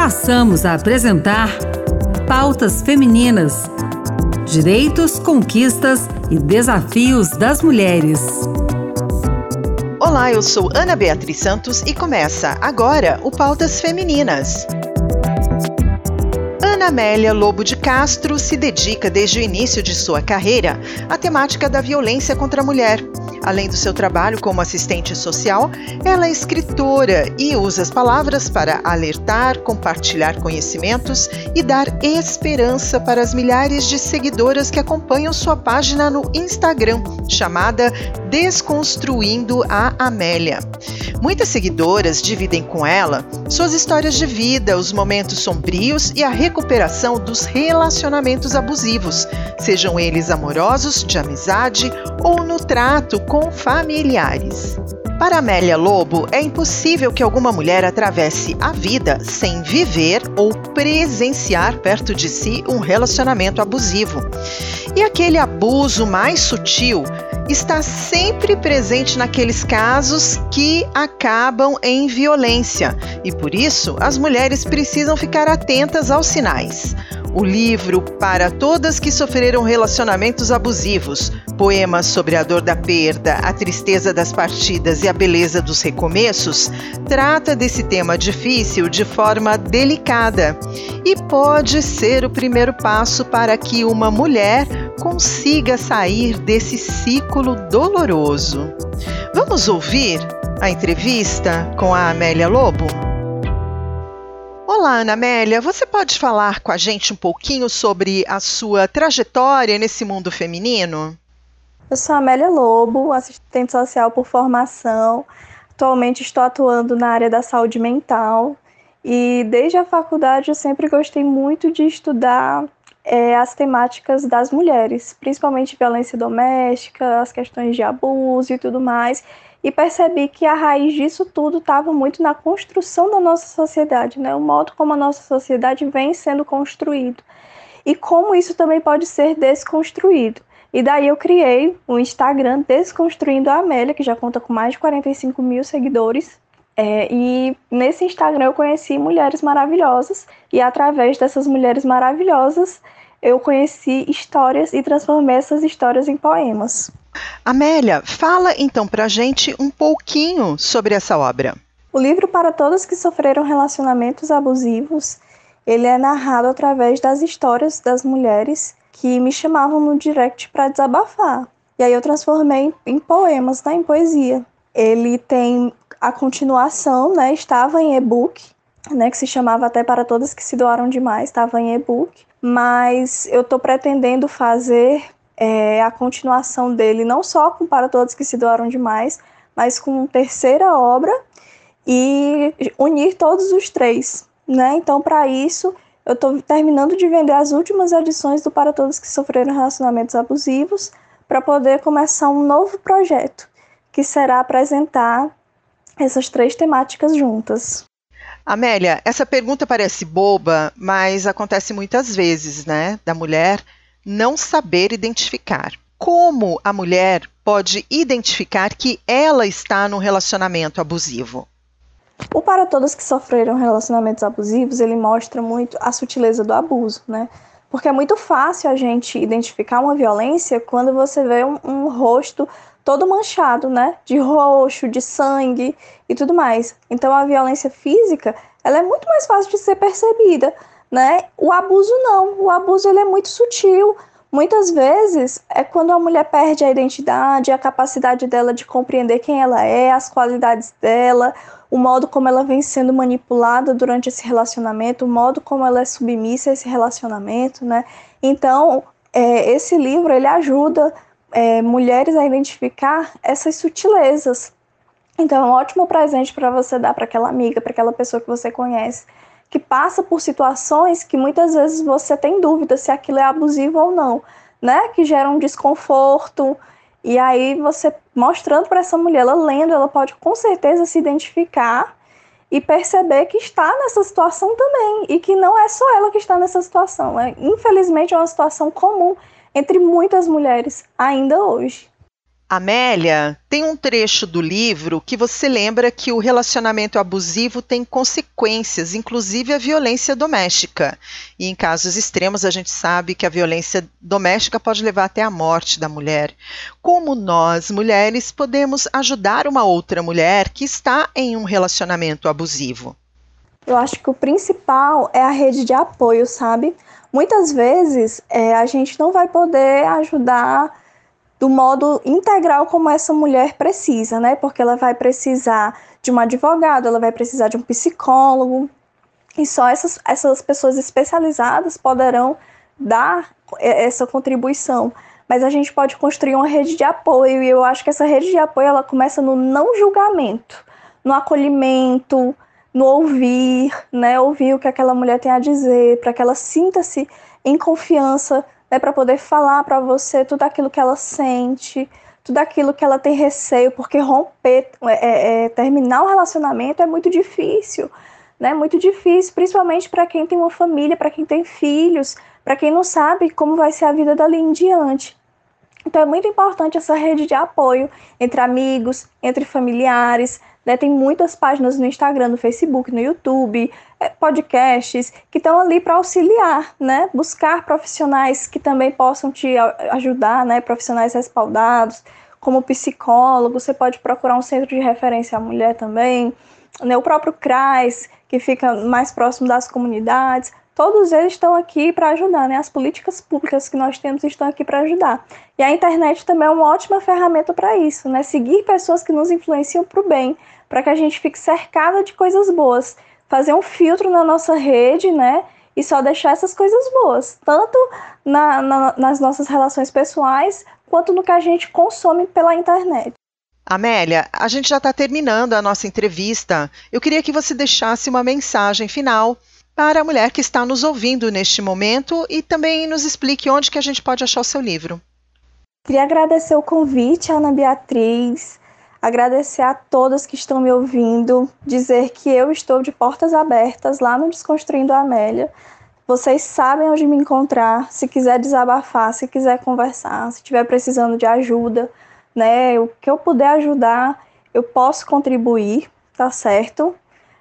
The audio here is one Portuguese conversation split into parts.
passamos a apresentar Pautas Femininas: Direitos, Conquistas e Desafios das Mulheres. Olá, eu sou Ana Beatriz Santos e começa agora o Pautas Femininas. Ana Amélia Lobo de Castro se dedica desde o início de sua carreira à temática da violência contra a mulher. Além do seu trabalho como assistente social, ela é escritora e usa as palavras para alertar, compartilhar conhecimentos e dar esperança para as milhares de seguidoras que acompanham sua página no Instagram, chamada Desconstruindo a Amélia. Muitas seguidoras dividem com ela suas histórias de vida, os momentos sombrios e a recuperação dos relacionamentos abusivos, sejam eles amorosos, de amizade ou no trato com familiares. Para Amélia Lobo, é impossível que alguma mulher atravesse a vida sem viver ou presenciar perto de si um relacionamento abusivo. E aquele abuso mais sutil está sempre presente naqueles casos que acabam em violência e por isso as mulheres precisam ficar atentas aos sinais. O livro Para Todas que Sofreram Relacionamentos Abusivos, poemas sobre a dor da perda, a tristeza das partidas e a beleza dos recomeços, trata desse tema difícil de forma delicada e pode ser o primeiro passo para que uma mulher consiga sair desse ciclo doloroso. Vamos ouvir a entrevista com a Amélia Lobo? Olá, Ana Amélia. Você pode falar com a gente um pouquinho sobre a sua trajetória nesse mundo feminino? Eu sou Amélia Lobo, assistente social por formação. Atualmente estou atuando na área da saúde mental e desde a faculdade eu sempre gostei muito de estudar é, as temáticas das mulheres, principalmente violência doméstica, as questões de abuso e tudo mais e percebi que a raiz disso tudo estava muito na construção da nossa sociedade, né? o modo como a nossa sociedade vem sendo construído e como isso também pode ser desconstruído. E daí eu criei o Instagram Desconstruindo a Amélia, que já conta com mais de 45 mil seguidores. É, e nesse Instagram eu conheci mulheres maravilhosas, e através dessas mulheres maravilhosas eu conheci histórias e transformei essas histórias em poemas. Amélia, fala então pra gente um pouquinho sobre essa obra. O livro Para Todos que Sofreram Relacionamentos Abusivos, ele é narrado através das histórias das mulheres que me chamavam no direct para desabafar. E aí eu transformei em poemas, né, em poesia. Ele tem a continuação, né, estava em e-book, né, que se chamava até Para Todas que se doaram demais, estava em e-book, mas eu estou pretendendo fazer é, a continuação dele, não só com Para Todos que se doaram demais, mas com terceira obra e unir todos os três, né? Então, para isso, eu estou terminando de vender as últimas edições do Para Todos que Sofreram Relacionamentos Abusivos para poder começar um novo projeto, que será apresentar essas três temáticas juntas. Amélia, essa pergunta parece boba, mas acontece muitas vezes, né? Da mulher não saber identificar. Como a mulher pode identificar que ela está num relacionamento abusivo? O Para Todos que Sofreram Relacionamentos Abusivos, ele mostra muito a sutileza do abuso, né? Porque é muito fácil a gente identificar uma violência quando você vê um, um rosto todo manchado, né? De roxo, de sangue e tudo mais. Então a violência física, ela é muito mais fácil de ser percebida né? O abuso não, o abuso ele é muito sutil. Muitas vezes é quando a mulher perde a identidade, a capacidade dela de compreender quem ela é, as qualidades dela, o modo como ela vem sendo manipulada durante esse relacionamento, o modo como ela é submissa a esse relacionamento, né? Então, é, esse livro ele ajuda é, mulheres a identificar essas sutilezas. Então, é um ótimo presente para você dar para aquela amiga, para aquela pessoa que você conhece que passa por situações que muitas vezes você tem dúvida se aquilo é abusivo ou não, né? Que gera um desconforto. E aí você mostrando para essa mulher, ela lendo, ela pode com certeza se identificar e perceber que está nessa situação também e que não é só ela que está nessa situação. É, infelizmente é uma situação comum entre muitas mulheres ainda hoje. Amélia, tem um trecho do livro que você lembra que o relacionamento abusivo tem consequências, inclusive a violência doméstica. E em casos extremos, a gente sabe que a violência doméstica pode levar até a morte da mulher. Como nós, mulheres, podemos ajudar uma outra mulher que está em um relacionamento abusivo? Eu acho que o principal é a rede de apoio, sabe? Muitas vezes é, a gente não vai poder ajudar do modo integral como essa mulher precisa, né? Porque ela vai precisar de um advogado, ela vai precisar de um psicólogo, e só essas, essas pessoas especializadas poderão dar essa contribuição. Mas a gente pode construir uma rede de apoio, e eu acho que essa rede de apoio ela começa no não julgamento, no acolhimento, no ouvir, né? Ouvir o que aquela mulher tem a dizer, para que ela sinta-se em confiança né, para poder falar para você tudo aquilo que ela sente, tudo aquilo que ela tem receio, porque romper, é, é, é terminar um relacionamento é muito difícil, né? Muito difícil, principalmente para quem tem uma família, para quem tem filhos, para quem não sabe como vai ser a vida dali em diante. Então é muito importante essa rede de apoio entre amigos, entre familiares, né? Tem muitas páginas no Instagram, no Facebook, no YouTube, é, podcasts que estão ali para auxiliar, né? Buscar profissionais que também possam te ajudar, né? Profissionais respaldados, como psicólogo, você pode procurar um centro de referência à mulher também, né? O próprio CRAS, que fica mais próximo das comunidades. Todos eles estão aqui para ajudar, né? As políticas públicas que nós temos estão aqui para ajudar. E a internet também é uma ótima ferramenta para isso, né? Seguir pessoas que nos influenciam para o bem, para que a gente fique cercada de coisas boas. Fazer um filtro na nossa rede, né? E só deixar essas coisas boas, tanto na, na, nas nossas relações pessoais, quanto no que a gente consome pela internet. Amélia, a gente já está terminando a nossa entrevista. Eu queria que você deixasse uma mensagem final para a mulher que está nos ouvindo neste momento e também nos explique onde que a gente pode achar o seu livro. Queria agradecer o convite, Ana Beatriz, agradecer a todas que estão me ouvindo, dizer que eu estou de portas abertas lá no Desconstruindo a Amélia. Vocês sabem onde me encontrar, se quiser desabafar, se quiser conversar, se estiver precisando de ajuda, né? O que eu puder ajudar, eu posso contribuir, tá certo?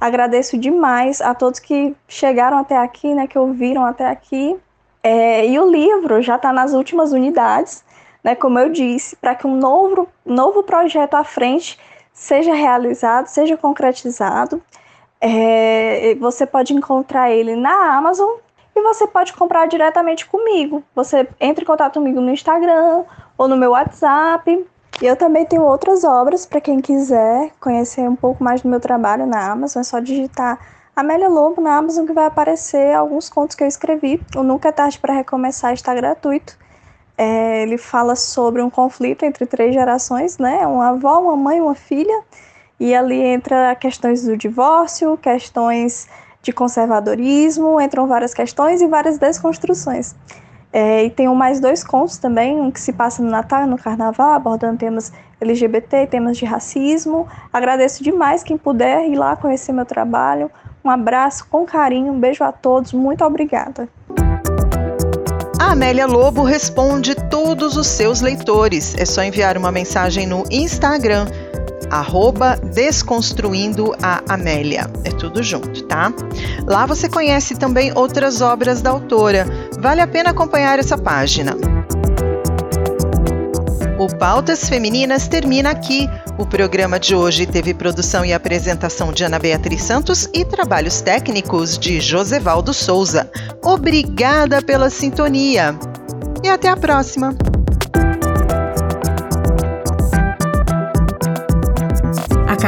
Agradeço demais a todos que chegaram até aqui, né? Que ouviram até aqui. É, e o livro já está nas últimas unidades né, como eu disse, para que um novo, novo projeto à frente seja realizado, seja concretizado. É, você pode encontrar ele na Amazon e você pode comprar diretamente comigo. Você entra em contato comigo no Instagram ou no meu WhatsApp. E eu também tenho outras obras para quem quiser conhecer um pouco mais do meu trabalho na Amazon. É só digitar Amélia Lobo na Amazon que vai aparecer alguns contos que eu escrevi. O Nunca é Tarde para Recomeçar está gratuito. É, ele fala sobre um conflito entre três gerações, né? Uma avó, uma mãe, uma filha. E ali entra questões do divórcio, questões de conservadorismo, entram várias questões e várias desconstruções. É, e tem mais dois contos também, um que se passa no Natal e no Carnaval, abordando temas LGBT, temas de racismo. Agradeço demais quem puder ir lá conhecer meu trabalho. Um abraço com carinho, um beijo a todos, muito obrigada. A Amélia Lobo responde todos os seus leitores. É só enviar uma mensagem no Instagram, arroba Desconstruindo a Amélia. É tudo junto, tá? Lá você conhece também outras obras da autora. Vale a pena acompanhar essa página. O Pautas Femininas termina aqui. O programa de hoje teve produção e apresentação de Ana Beatriz Santos e trabalhos técnicos de Josevaldo Souza. Obrigada pela sintonia e até a próxima!